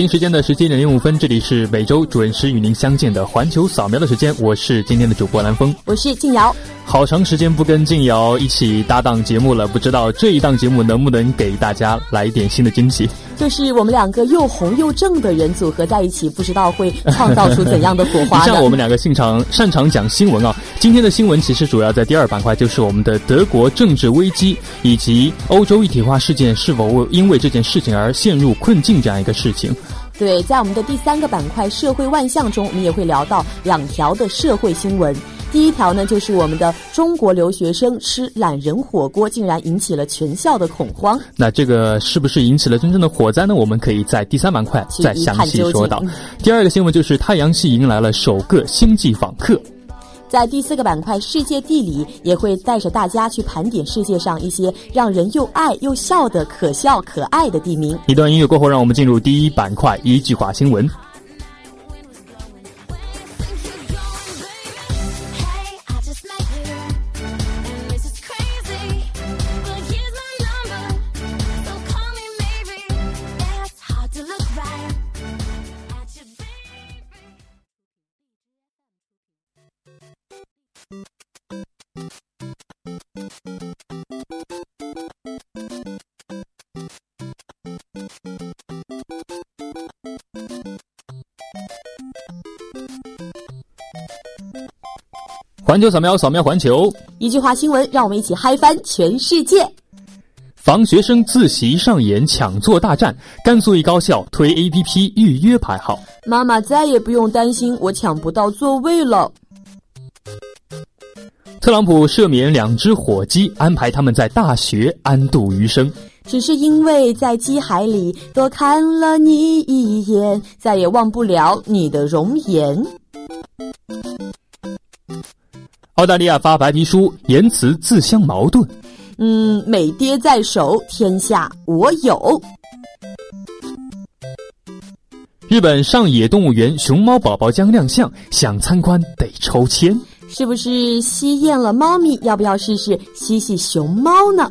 北京时间的十七点零五分，这里是每周准时与您相见的环球扫描的时间，我是今天的主播蓝峰，我是静瑶。好长时间不跟静瑶一起搭档节目了，不知道这一档节目能不能给大家来一点新的惊喜。就是我们两个又红又正的人组合在一起，不知道会创造出怎样的火花。像我们两个擅长擅长讲新闻啊，今天的新闻其实主要在第二板块，就是我们的德国政治危机以及欧洲一体化事件是否因为这件事情而陷入困境这样一个事情。对，在我们的第三个板块“社会万象”中，我们也会聊到两条的社会新闻。第一条呢，就是我们的中国留学生吃懒人火锅，竟然引起了全校的恐慌。那这个是不是引起了真正的火灾呢？我们可以在第三板块再详细说到。第二个新闻就是太阳系迎来了首个星际访客。在第四个板块“世界地理”，也会带着大家去盘点世界上一些让人又爱又笑的可笑可爱的地名。一段音乐过后，让我们进入第一板块——一句话新闻。环球扫描，扫描环球。一句话新闻，让我们一起嗨翻全世界。防学生自习上演抢座大战，甘肃一高校推 APP 预约排号。妈妈再也不用担心我抢不到座位了。特朗普赦免两只火鸡，安排他们在大学安度余生。只是因为在鸡海里多看了你一眼，再也忘不了你的容颜。澳大利亚发白皮书，言辞自相矛盾。嗯，美爹在手，天下我有。日本上野动物园熊猫宝宝将亮相，想参观得抽签。是不是吸厌了猫咪？要不要试试吸吸熊猫呢？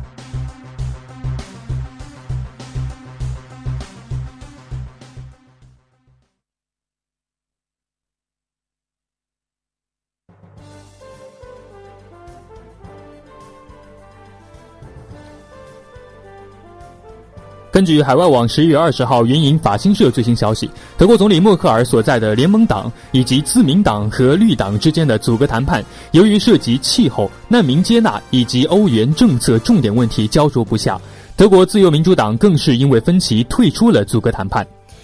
根据海外网十一月二十号援引法新社最新消息，德国总理默克尔所在的联盟党以及自民党和绿党之间的阻隔谈判，由于涉及气候、难民接纳以及欧元政策重点问题焦灼不下，德国自由民主党更是因为分歧退出了阻隔谈判。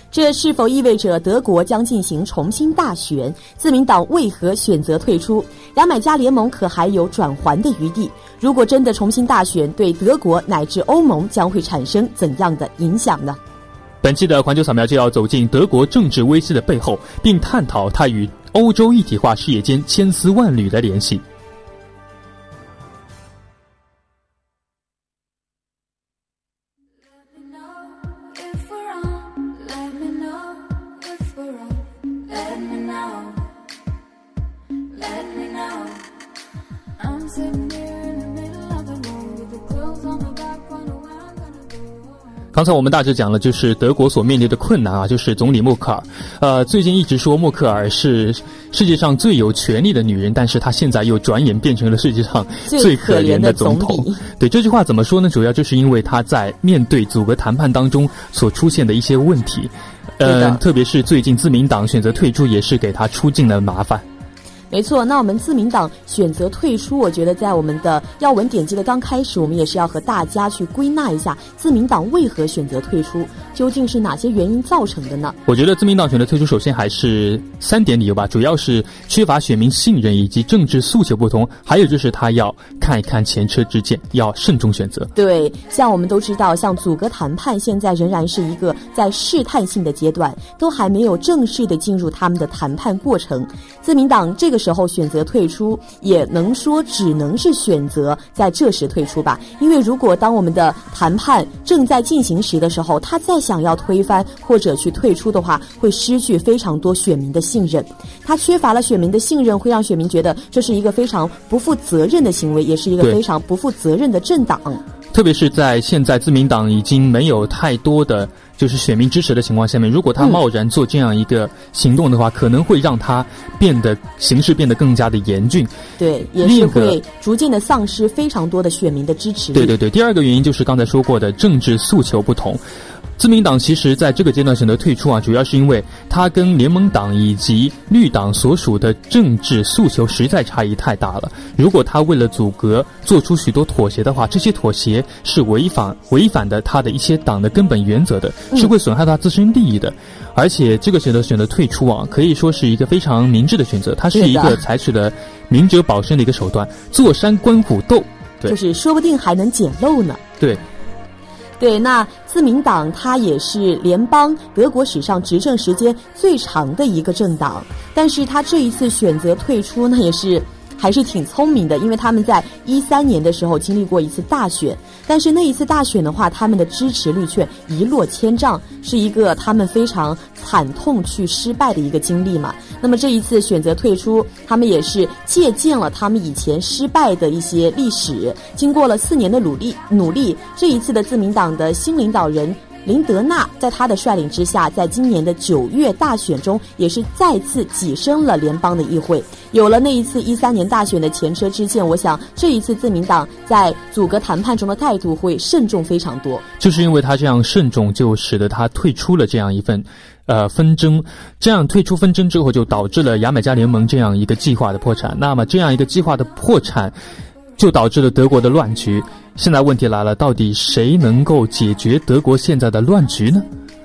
这是否意味着德国将进行重新大选？自民党为何选择退出？牙买加联盟可还有转圜的余地？如果真的重新大选，对德国乃至欧盟将会产生怎样的影响呢？本期的环球扫描就要走进德国政治危机的背后，并探讨它与欧洲一体化事业间千丝万缕的联系。刚才我们大致讲了，就是德国所面临的困难啊，就是总理默克尔。呃，最近一直说默克尔是世界上最有权力的女人，但是她现在又转眼变成了世界上最可怜的总统。对这句话怎么说呢？主要就是因为她在面对组阁谈判当中所出现的一些问题，呃，特别是最近自民党选择退出，也是给她出尽了麻烦。没错，那我们自民党选择退出，我觉得在我们的要闻点击的刚开始，我们也是要和大家去归纳一下自民党为何选择退出，究竟是哪些原因造成的呢？我觉得自民党选择退出，首先还是三点理由吧，主要是缺乏选民信任以及政治诉求不同，还有就是他要看一看前车之鉴，要慎重选择。对，像我们都知道，像阻隔谈判现在仍然是一个在试探性的阶段，都还没有正式的进入他们的谈判过程。自民党这个。时候选择退出，也能说只能是选择在这时退出吧。因为如果当我们的谈判正在进行时的时候，他再想要推翻或者去退出的话，会失去非常多选民的信任。他缺乏了选民的信任，会让选民觉得这是一个非常不负责任的行为，也是一个非常不负责任的政党。特别是在现在自民党已经没有太多的。就是选民支持的情况下面，如果他贸然做这样一个行动的话，可能会让他变得形势变得更加的严峻。对，也是会逐渐的丧失非常多的选民的支持。对对对，第二个原因就是刚才说过的政治诉求不同。自民党其实在这个阶段选择退出啊，主要是因为它跟联盟党以及绿党所属的政治诉求实在差异太大了。如果他为了阻隔做出许多妥协的话，这些妥协是违反违反的他的一些党的根本原则的，是会损害他自身利益的。而且这个选择选择退出啊，可以说是一个非常明智的选择。它是一个采取了明哲保身的一个手段，坐山观虎斗，对，就是说不定还能捡漏呢。对。对，那自民党它也是联邦德国史上执政时间最长的一个政党，但是他这一次选择退出，那也是。还是挺聪明的，因为他们在一三年的时候经历过一次大选，但是那一次大选的话，他们的支持率却一落千丈，是一个他们非常惨痛去失败的一个经历嘛。那么这一次选择退出，他们也是借鉴了他们以前失败的一些历史，经过了四年的努力，努力这一次的自民党的新领导人。林德纳在他的率领之下，在今年的九月大选中，也是再次跻身了联邦的议会。有了那一次一三年大选的前车之鉴，我想这一次自民党在阻隔谈判中的态度会慎重非常多。就是因为他这样慎重，就使得他退出了这样一份，呃纷争。这样退出纷争之后，就导致了牙买加联盟这样一个计划的破产。那么这样一个计划的破产，就导致了德国的乱局。现在问题来了，到底谁能够解决德国现在的乱局呢？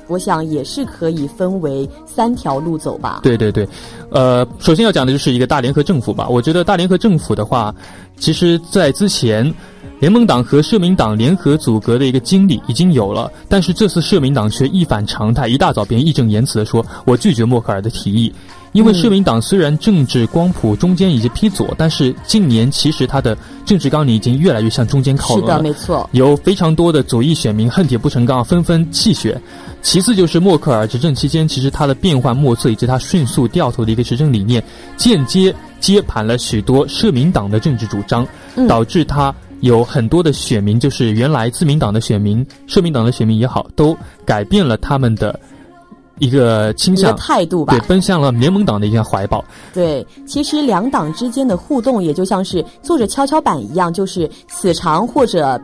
我想也是可以分为三条路走吧。对对对，呃，首先要讲的就是一个大联合政府吧。我觉得大联合政府的话，其实在之前，联盟党和社民党联合组阁的一个经历已经有了，但是这次社民党却一反常态，一大早便义正言辞的说：“我拒绝默克尔的提议。”因为社民党虽然政治光谱中间已经偏左，但是近年其实它的政治纲领已经越来越向中间靠拢了。是的，没错。有非常多的左翼选民恨铁不成钢，纷纷弃选。其次就是默克尔执政期间，其实他的变幻莫测以及他迅速掉头的一个执政理念，间接接盘了许多社民党的政治主张，导致他有很多的选民，就是原来自民党的选民、社民党的选民也好，都改变了他们的。一个倾向态度吧，对，奔向了联盟党的一个怀抱。对，其实两党之间的互动也就像是坐着跷跷板一样，就是此长或者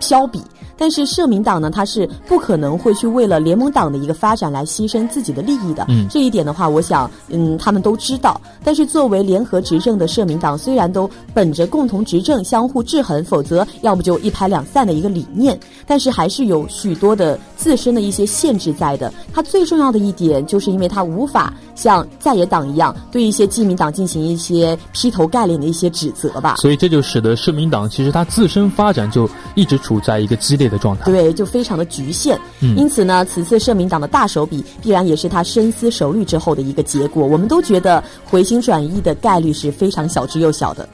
飘比。但是社民党呢，它是不可能会去为了联盟党的一个发展来牺牲自己的利益的。嗯，这一点的话，我想，嗯，他们都知道。但是作为联合执政的社民党，虽然都本着共同执政、相互制衡，否则要不就一拍两散的一个理念，但是还是有许多的自身的一些限制在的。它最重要的一点，就是因为它无法像在野党一样对一些基民党进行一些劈头盖脸的一些指责吧。所以这就使得社民党其实它自身发展就一直处在一个激烈。的状态对，就非常的局限。因此呢，此次社民党的大手笔，必然也是他深思熟虑之后的一个结果。我们都觉得回心转意的概率是非常小之又小的。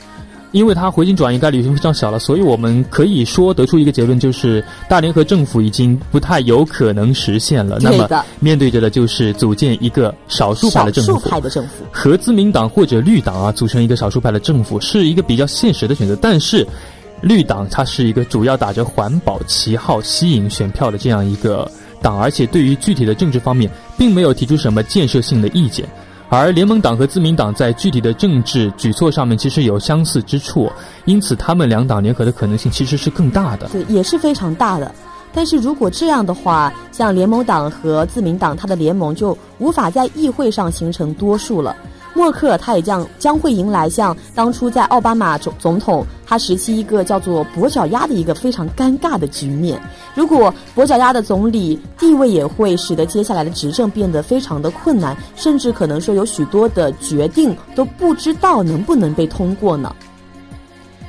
因为他回心转意概率已经非常小了，所以我们可以说得出一个结论，就是大联合政府已经不太有可能实现了。那么面对着的就是组建一个少数派的政府，少数派的政府和自民党或者绿党啊组成一个少数派的政府，是一个比较现实的选择。但是。绿党它是一个主要打着环保旗号吸引选票的这样一个党，而且对于具体的政治方面，并没有提出什么建设性的意见。而联盟党和自民党在具体的政治举措上面其实有相似之处，因此他们两党联合的可能性其实是更大的。对，也是非常大的。但是如果这样的话，像联盟党和自民党，它的联盟就无法在议会上形成多数了。默克尔他也将将会迎来像当初在奥巴马总总统他时期一个叫做跛脚鸭的一个非常尴尬的局面。如果跛脚鸭的总理地位也会使得接下来的执政变得非常的困难，甚至可能说有许多的决定都不知道能不能被通过呢？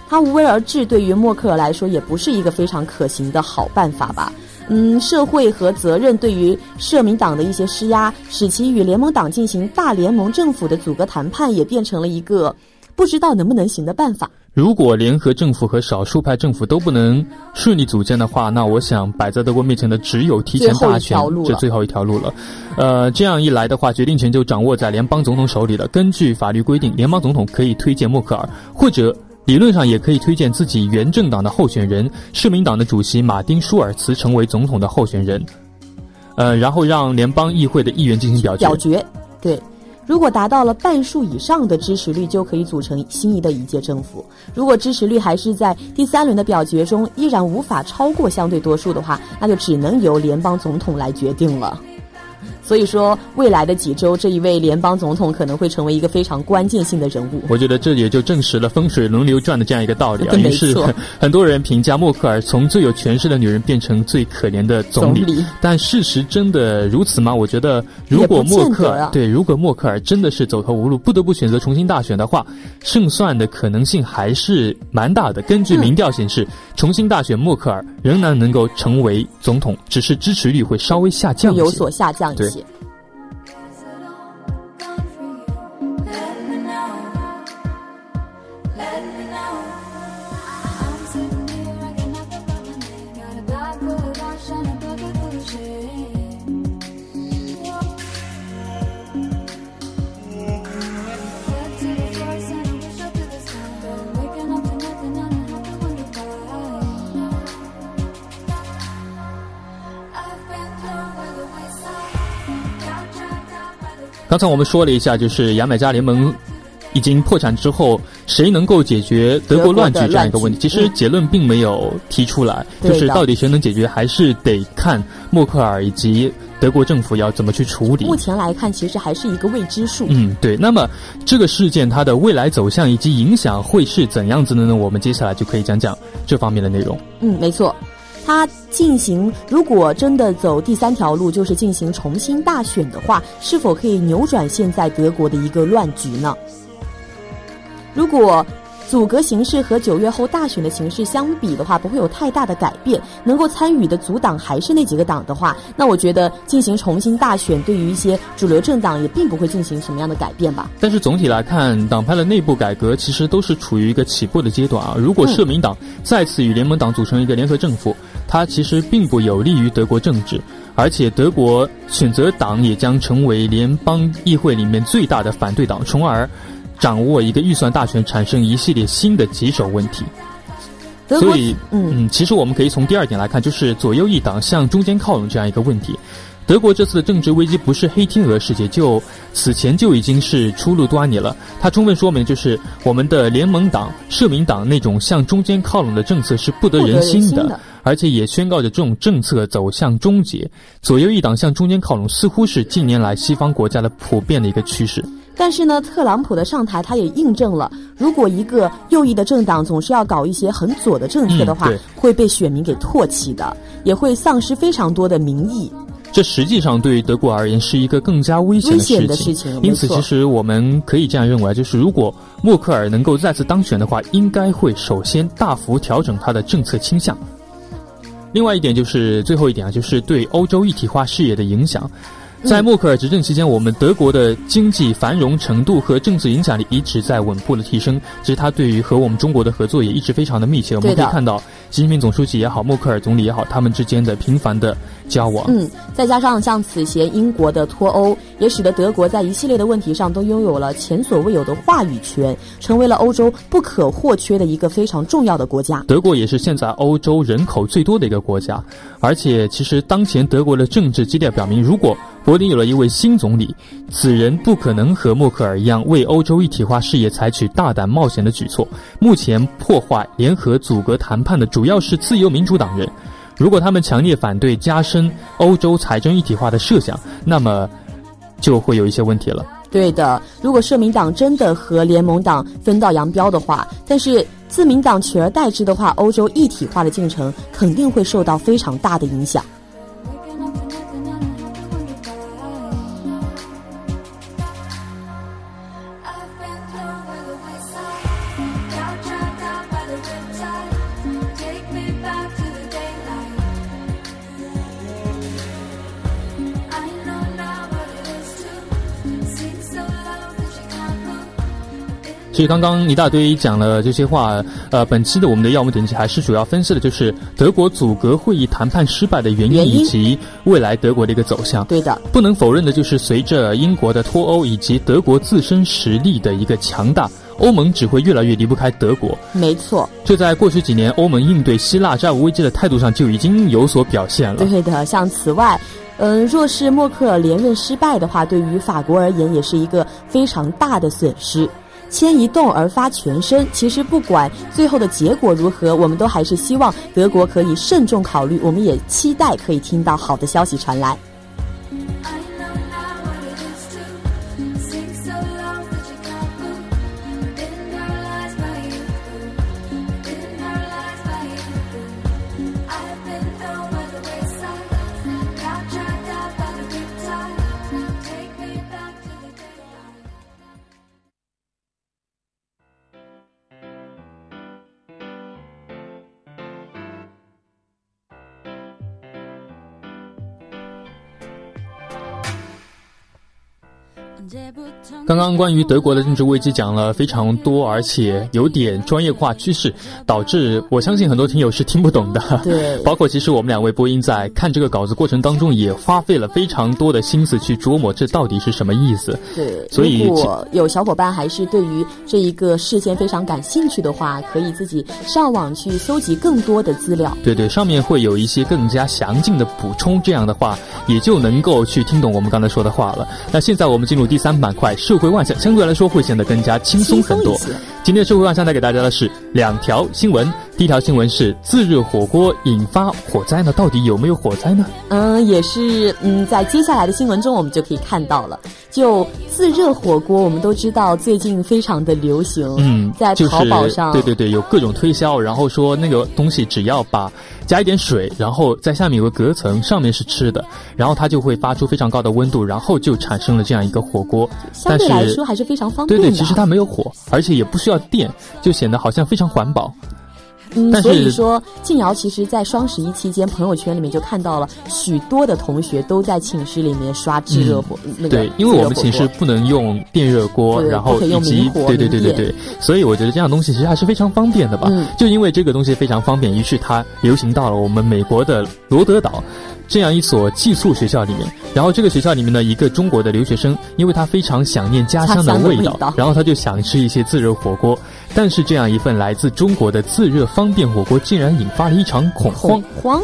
他无为而治，对于默克尔来说也不是一个非常可行的好办法吧。嗯，社会和责任对于社民党的一些施压，使其与联盟党进行大联盟政府的阻隔谈判，也变成了一个不知道能不能行的办法。如果联合政府和少数派政府都不能顺利组建的话，那我想摆在德国面前的只有提前大选这最后一条路了。呃，这样一来的话，决定权就掌握在联邦总统手里了。根据法律规定，联邦总统可以推荐默克尔或者。理论上也可以推荐自己原政党的候选人，市民党的主席马丁·舒尔茨成为总统的候选人，呃，然后让联邦议会的议员进行表决。表决，对，如果达到了半数以上的支持率，就可以组成新一的一届政府。如果支持率还是在第三轮的表决中依然无法超过相对多数的话，那就只能由联邦总统来决定了。所以说，未来的几周，这一位联邦总统可能会成为一个非常关键性的人物。我觉得这也就证实了风水轮流转的这样一个道理啊。于是，很多人评价默克尔从最有权势的女人变成最可怜的总理。但事实真的如此吗？我觉得，如果默克尔对，如果默克尔真的是走投无路，不得不选择重新大选的话，胜算的可能性还是蛮大的。根据民调显示，重新大选默克尔仍然能够成为总统，只是支持率会稍微下降，有所下降一些。刚才我们说了一下，就是牙买加联盟已经破产之后，谁能够解决德国乱局这样一个问题？其实结论并没有提出来，就是到底谁能解决，还是得看默克尔以及德国政府要怎么去处理。目前来看，其实还是一个未知数。嗯，对。那么这个事件它的未来走向以及影响会是怎样子的呢？我们接下来就可以讲讲这方面的内容。嗯，没错。他进行，如果真的走第三条路，就是进行重新大选的话，是否可以扭转现在德国的一个乱局呢？如果。阻隔形式和九月后大选的形式相比的话，不会有太大的改变。能够参与的阻党还是那几个党的话，那我觉得进行重新大选，对于一些主流政党也并不会进行什么样的改变吧。但是总体来看，党派的内部改革其实都是处于一个起步的阶段啊。如果社民党再次与联盟党组成一个联合政府，它其实并不有利于德国政治，而且德国选择党也将成为联邦议会里面最大的反对党，从而。掌握一个预算大权，产生一系列新的棘手问题。所以，嗯，其实我们可以从第二点来看，就是左右一党向中间靠拢这样一个问题。德国这次的政治危机不是黑天鹅事件，就此前就已经是初露端倪了。它充分说明，就是我们的联盟党、社民党那种向中间靠拢的政策是不得人心的，而且也宣告着这种政策走向终结。左右一党向中间靠拢，似乎是近年来西方国家的普遍的一个趋势。但是呢，特朗普的上台，他也印证了，如果一个右翼的政党总是要搞一些很左的政策的话，会被选民给唾弃的，也会丧失非常多的民意。这实际上对于德国而言是一个更加危险的事情。因此，其实我们可以这样认为，就是如果默克尔能够再次当选的话，应该会首先大幅调整他的政策倾向。另外一点就是最后一点啊，就是对欧洲一体化事业的影响。在默克尔执政期间，我们德国的经济繁荣程度和政治影响力一直在稳步的提升。其实他对于和我们中国的合作也一直非常的密切。我们可以看到，习近平总书记也好，默克尔总理也好，他们之间的频繁的交往。嗯，再加上像此前英国的脱欧，也使得德国在一系列的问题上都拥有了前所未有的话语权，成为了欧洲不可或缺的一个非常重要的国家。德国也是现在欧洲人口最多的一个国家，而且其实当前德国的政治基调表明，如果柏林有了一位新总理，此人不可能和默克尔一样为欧洲一体化事业采取大胆冒险的举措。目前破坏联合阻隔谈判的主要是自由民主党人，如果他们强烈反对加深欧洲财政一体化的设想，那么就会有一些问题了。对的，如果社民党真的和联盟党分道扬镳的话，但是自民党取而代之的话，欧洲一体化的进程肯定会受到非常大的影响。其实刚刚一大堆讲了这些话，呃，本期的我们的要闻点击还是主要分析的就是德国阻隔会议谈判失败的原因以及未来德国的一个走向。对的，不能否认的就是随着英国的脱欧以及德国自身实力的一个强大，欧盟只会越来越离不开德国。没错，这在过去几年欧盟应对希腊债务危机的态度上就已经有所表现了。对的，像此外，嗯，若是默克尔连任失败的话，对于法国而言也是一个非常大的损失。牵一动而发全身。其实不管最后的结果如何，我们都还是希望德国可以慎重考虑。我们也期待可以听到好的消息传来。刚刚关于德国的政治危机讲了非常多，而且有点专业化趋势，导致我相信很多听友是听不懂的。对，包括其实我们两位播音在看这个稿子过程当中，也花费了非常多的心思去琢磨这到底是什么意思。对，所以如果有小伙伴还是对于这一个事件非常感兴趣的话，可以自己上网去搜集更多的资料。对对，上面会有一些更加详尽的补充，这样的话也就能够去听懂我们刚才说的话了。那现在我们进入第三板块，社会万象，相对来说会显得更加轻松很多。今天社会万象带给大家的是两条新闻。第一条新闻是自热火锅引发火灾呢？到底有没有火灾呢？嗯，也是嗯，在接下来的新闻中我们就可以看到了。就自热火锅，我们都知道最近非常的流行。嗯，在淘宝上，对对对，有各种推销，然后说那个东西只要把加一点水，然后在下面有个隔层，上面是吃的，然后它就会发出非常高的温度，然后就产生了这样一个火锅。相对来说还是非常方便的。对对，其实它没有火，而且也不需要电，就显得好像非常环保。嗯，所以说静瑶其实，在双十一期间，朋友圈里面就看到了许多的同学都在寝室里面刷炙热火那个。对，因为我们寝室不能用电热锅，然后以及对对对对对，所以我觉得这样东西其实还是非常方便的吧。就因为这个东西非常方便，于是它流行到了我们美国的罗德岛。这样一所寄宿学校里面，然后这个学校里面的一个中国的留学生，因为他非常想念家乡的味道，然后他就想吃一些自热火锅，但是这样一份来自中国的自热方便火锅，竟然引发了一场恐慌。慌，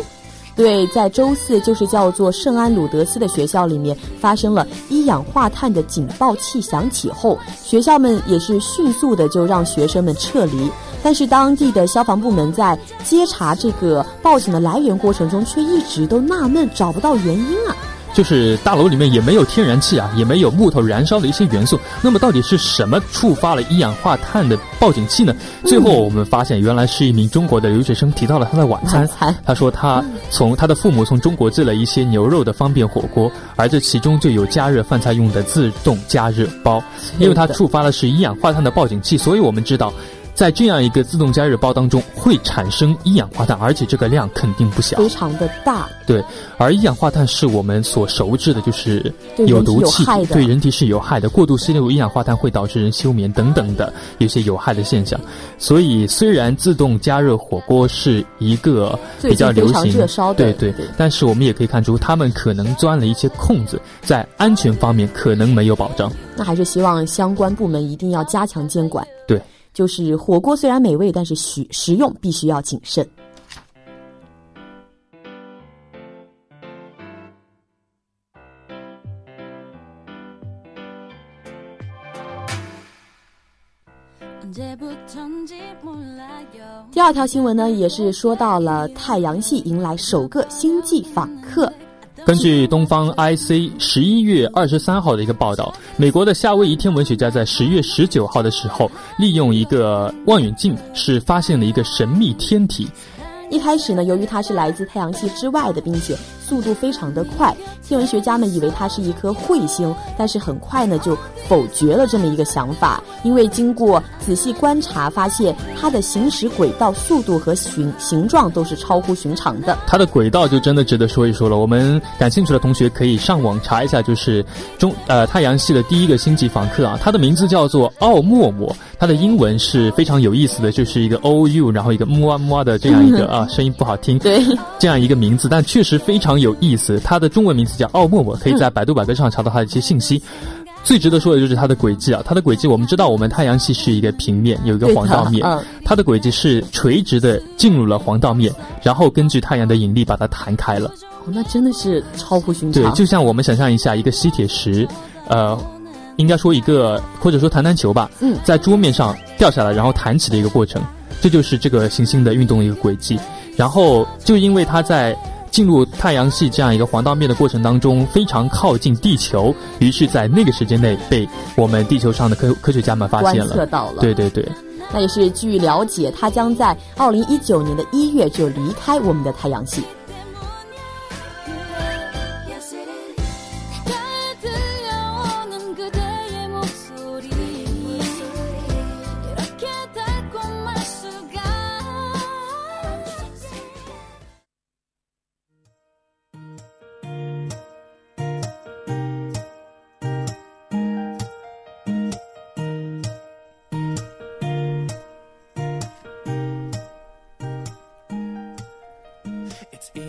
对，在周四就是叫做圣安鲁德斯的学校里面发生了一氧化碳的警报器响起后，学校们也是迅速的就让学生们撤离。但是当地的消防部门在接查这个报警的来源过程中，却一直都纳闷找不到原因啊。就是大楼里面也没有天然气啊，也没有木头燃烧的一些元素。那么到底是什么触发了一氧化碳的报警器呢？最后我们发现，原来是一名中国的留学生提到了他的晚餐。他说他从他的父母从中国寄了一些牛肉的方便火锅，而这其中就有加热饭菜用的自动加热包。因为它触发的是一氧化碳的报警器，所以我们知道。在这样一个自动加热包当中会产生一氧化碳，而且这个量肯定不小，非常的大。对，而一氧化碳是我们所熟知的，就是有毒气体，对人体是有害的。过度吸入一氧化碳会导致人休眠等等的有些有害的现象。所以，虽然自动加热火锅是一个比较流行、热烧的，对对，但是我们也可以看出，他们可能钻了一些空子，在安全方面可能没有保障。那还是希望相关部门一定要加强监管。对。就是火锅虽然美味，但是食食用必须要谨慎。第二条新闻呢，也是说到了太阳系迎来首个星际访客。根据东方 IC 十一月二十三号的一个报道，美国的夏威夷天文学家在十月十九号的时候，利用一个望远镜是发现了一个神秘天体。一开始呢，由于它是来自太阳系之外的，并且速度非常的快，天文学家们以为它是一颗彗星，但是很快呢就否决了这么一个想法，因为经过仔细观察，发现它的行驶轨道、速度和形形状都是超乎寻常的。它的轨道就真的值得说一说了。我们感兴趣的同学可以上网查一下，就是中呃太阳系的第一个星际访客啊，它的名字叫做奥默默，它的英文是非常有意思的，就是一个 O U，然后一个么啊么的这样一个啊。声音不好听，对，这样一个名字，但确实非常有意思。它的中文名字叫奥陌陌，可以在百度百科上查到它的一些信息。最值得说的就是它的轨迹啊，它的轨迹我们知道，我们太阳系是一个平面，有一个黄道面，它的轨迹是垂直的进入了黄道面，然后根据太阳的引力把它弹开了。哦，那真的是超乎寻常。对，就像我们想象一下，一个吸铁石，呃，应该说一个或者说弹弹球吧，嗯，在桌面上掉下来，然后弹起的一个过程。这就是这个行星的运动一个轨迹，然后就因为它在进入太阳系这样一个黄道面的过程当中非常靠近地球，于是在那个时间内被我们地球上的科科学家们发现了，观测到了。对对对，那也是据了解，它将在二零一九年的一月就离开我们的太阳系。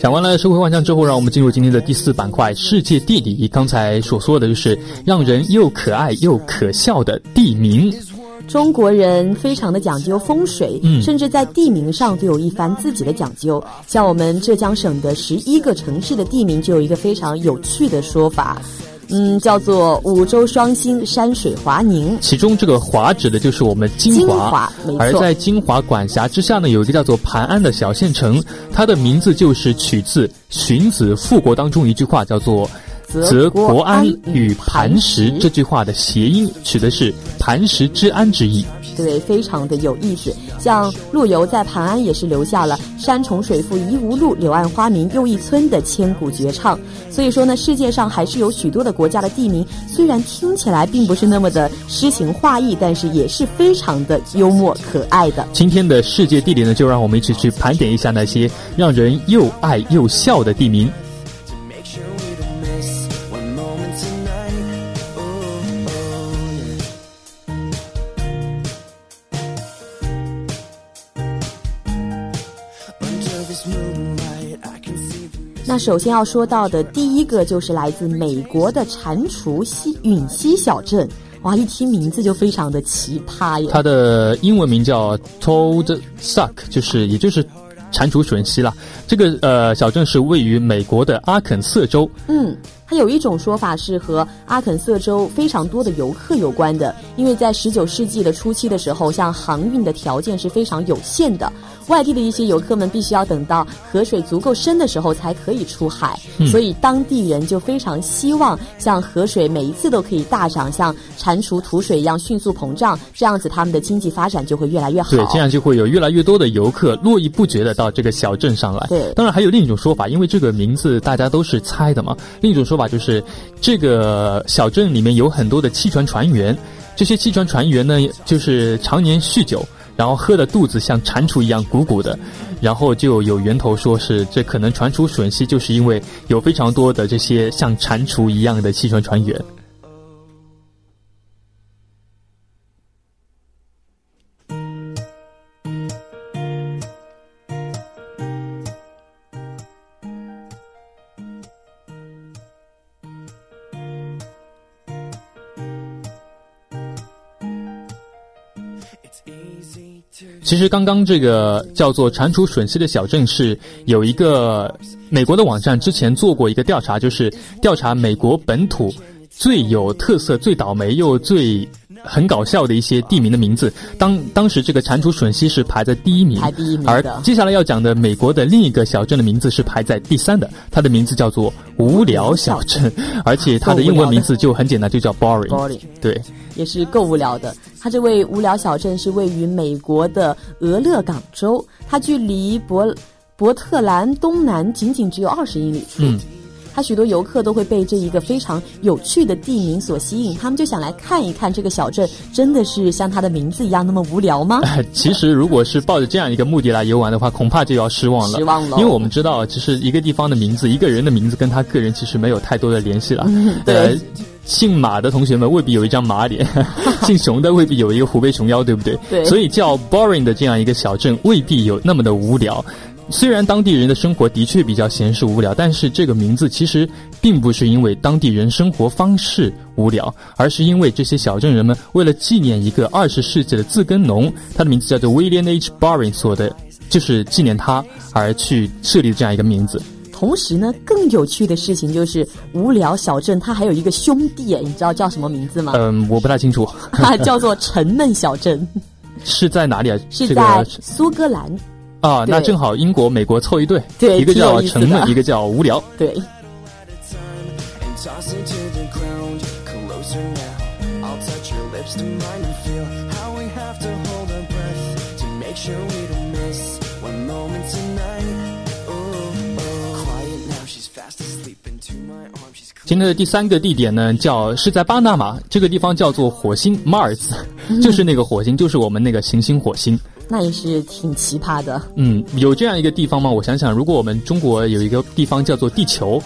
讲完了社会万象之后，让我们进入今天的第四板块——世界地理。刚才所说的就是让人又可爱又可笑的地名。中国人非常的讲究风水，嗯，甚至在地名上都有一番自己的讲究。像我们浙江省的十一个城市的地名，就有一个非常有趣的说法。嗯，叫做五洲双星，山水华宁。其中这个华指的就是我们金华，而在金华管辖之下呢，有一个叫做磐安的小县城，它的名字就是取自《荀子·复国》当中一句话，叫做“则国安与磐石”。这句话的谐音取的是“磐石之安”之意。对，非常的有意思。像陆游在盘安也是留下了“山重水复疑无路，柳暗花明又一村”的千古绝唱。所以说呢，世界上还是有许多的国家的地名，虽然听起来并不是那么的诗情画意，但是也是非常的幽默可爱的。今天的世界地理呢，就让我们一起去盘点一下那些让人又爱又笑的地名。首先要说到的第一个就是来自美国的蟾蜍溪允溪小镇，哇，一听名字就非常的奇葩耶。它的英文名叫 Toad Suck，就是也就是蟾蜍吮吸了。这个呃小镇是位于美国的阿肯色州。嗯。它有一种说法是和阿肯色州非常多的游客有关的，因为在十九世纪的初期的时候，像航运的条件是非常有限的，外地的一些游客们必须要等到河水足够深的时候才可以出海，所以当地人就非常希望像河水每一次都可以大涨，像蟾蜍吐水一样迅速膨胀，这样子他们的经济发展就会越来越好。对，这样就会有越来越多的游客络绎不绝的到这个小镇上来。对，当然还有另一种说法，因为这个名字大家都是猜的嘛，另一种说。说法就是，这个小镇里面有很多的汽船船员，这些汽船船员呢，就是常年酗酒，然后喝的肚子像蟾蜍一样鼓鼓的，然后就有源头说是这可能传出吮吸，就是因为有非常多的这些像蟾蜍一样的气船船员。其实刚刚这个叫做蟾蜍吮吸的小镇是有一个美国的网站之前做过一个调查，就是调查美国本土最有特色、最倒霉又最很搞笑的一些地名的名字。当当时这个蟾蜍吮吸是排在第一名，排第一名而接下来要讲的美国的另一个小镇的名字是排在第三的，它的名字叫做无聊小镇，而且它的英文名字就很简单，就叫 boring。Boring 对。也是够无聊的。它这位无聊小镇是位于美国的俄勒冈州，它距离伯伯特兰东南仅仅只有二十英里处。嗯它许多游客都会被这一个非常有趣的地名所吸引，他们就想来看一看这个小镇真的是像它的名字一样那么无聊吗？其实，如果是抱着这样一个目的来游玩的话，恐怕就要失望了。失望了因为我们知道，其实一个地方的名字，一个人的名字跟他个人其实没有太多的联系了。嗯对呃，姓马的同学们未必有一张马脸，姓熊的未必有一个虎背熊腰，对不对？对所以叫 boring 的这样一个小镇，未必有那么的无聊。虽然当地人的生活的确比较闲适无聊，但是这个名字其实并不是因为当地人生活方式无聊，而是因为这些小镇人们为了纪念一个二十世纪的自耕农，他的名字叫做 William H. Boring 所的，就是纪念他而去设立的这样一个名字。同时呢，更有趣的事情就是无聊小镇它还有一个兄弟，你知道叫什么名字吗？嗯，我不太清楚叫做沉闷小镇，是在哪里啊？是在苏格兰。啊，那正好英国、美国凑一对，对一个叫沉闷，一个叫无聊。对，and toss it to the ground. Closer now, I'll touch your lips to mine and feel how we have to hold our breath to make sure we don't miss one moment tonight. 今天的第三个地点呢，叫是在巴拿马，这个地方叫做火星 Mars，就是那个火星，就是我们那个行星火星。那也是挺奇葩的。嗯，有这样一个地方吗？我想想，如果我们中国有一个地方叫做地球，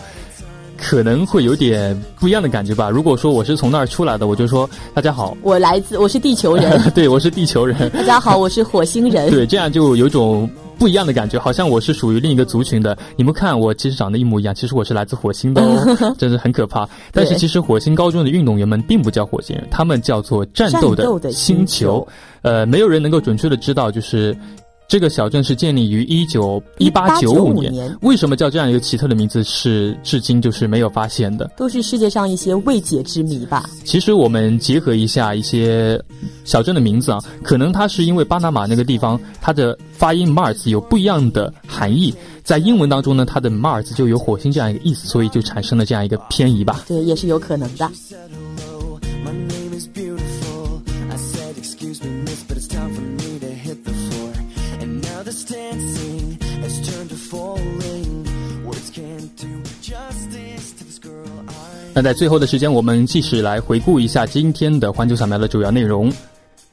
可能会有点不一样的感觉吧。如果说我是从那儿出来的，我就说大家好，我来自，我是地球人。对我是地球人，大家好，我是火星人。对，这样就有种不一样的感觉，好像我是属于另一个族群的。你们看，我其实长得一模一样，其实我是来自火星的哦，真是很可怕。但是其实火星高中的运动员们并不叫火星人，他们叫做战斗的星星球呃，没有人能够准确的知道，就是。这个小镇是建立于一九一八九1895五年为什么叫这样一个奇特的名字？是至今就是没有发现的。都是世界上一些未解之谜吧。其实我们结合一下一些小镇的名字啊，可能它是因为巴拿马那个地方它的发音 Mars 有不一样的含义，在英文当中呢，它的 Mars 就有火星这样一个意思，所以就产生了这样一个偏移吧。对，也是有可能的。那在最后的时间，我们继续来回顾一下今天的环球扫描的主要内容。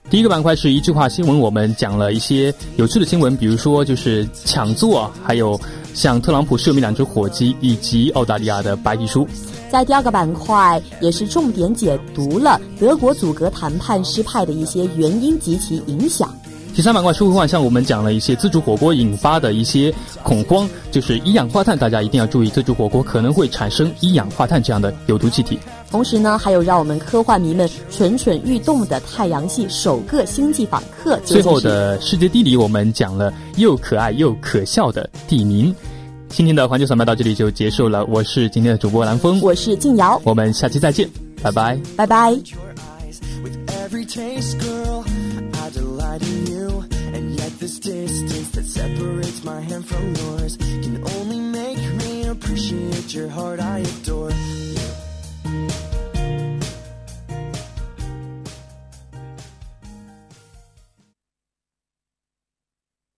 第一个板块是一句话新闻，我们讲了一些有趣的新闻，比如说就是抢座，还有向特朗普赦免两只火鸡，以及澳大利亚的白皮书。在第二个板块，也是重点解读了德国阻隔谈判失败的一些原因及其影响。第三板块社会幻象，我们讲了一些自助火锅引发的一些恐慌，就是一氧化碳，大家一定要注意，自助火锅可能会产生一氧化碳这样的有毒气体。同时呢，还有让我们科幻迷们蠢蠢欲动的太阳系首个星际访客。最后的世界地理，我们讲了又可爱又可笑的地名。今天的环球扫描到这里就结束了，我是今天的主播蓝峰，我是静瑶，我们下期再见，拜拜。拜拜。You, and yet this distance that separates my hand from yours can only make me appreciate your heart I adore.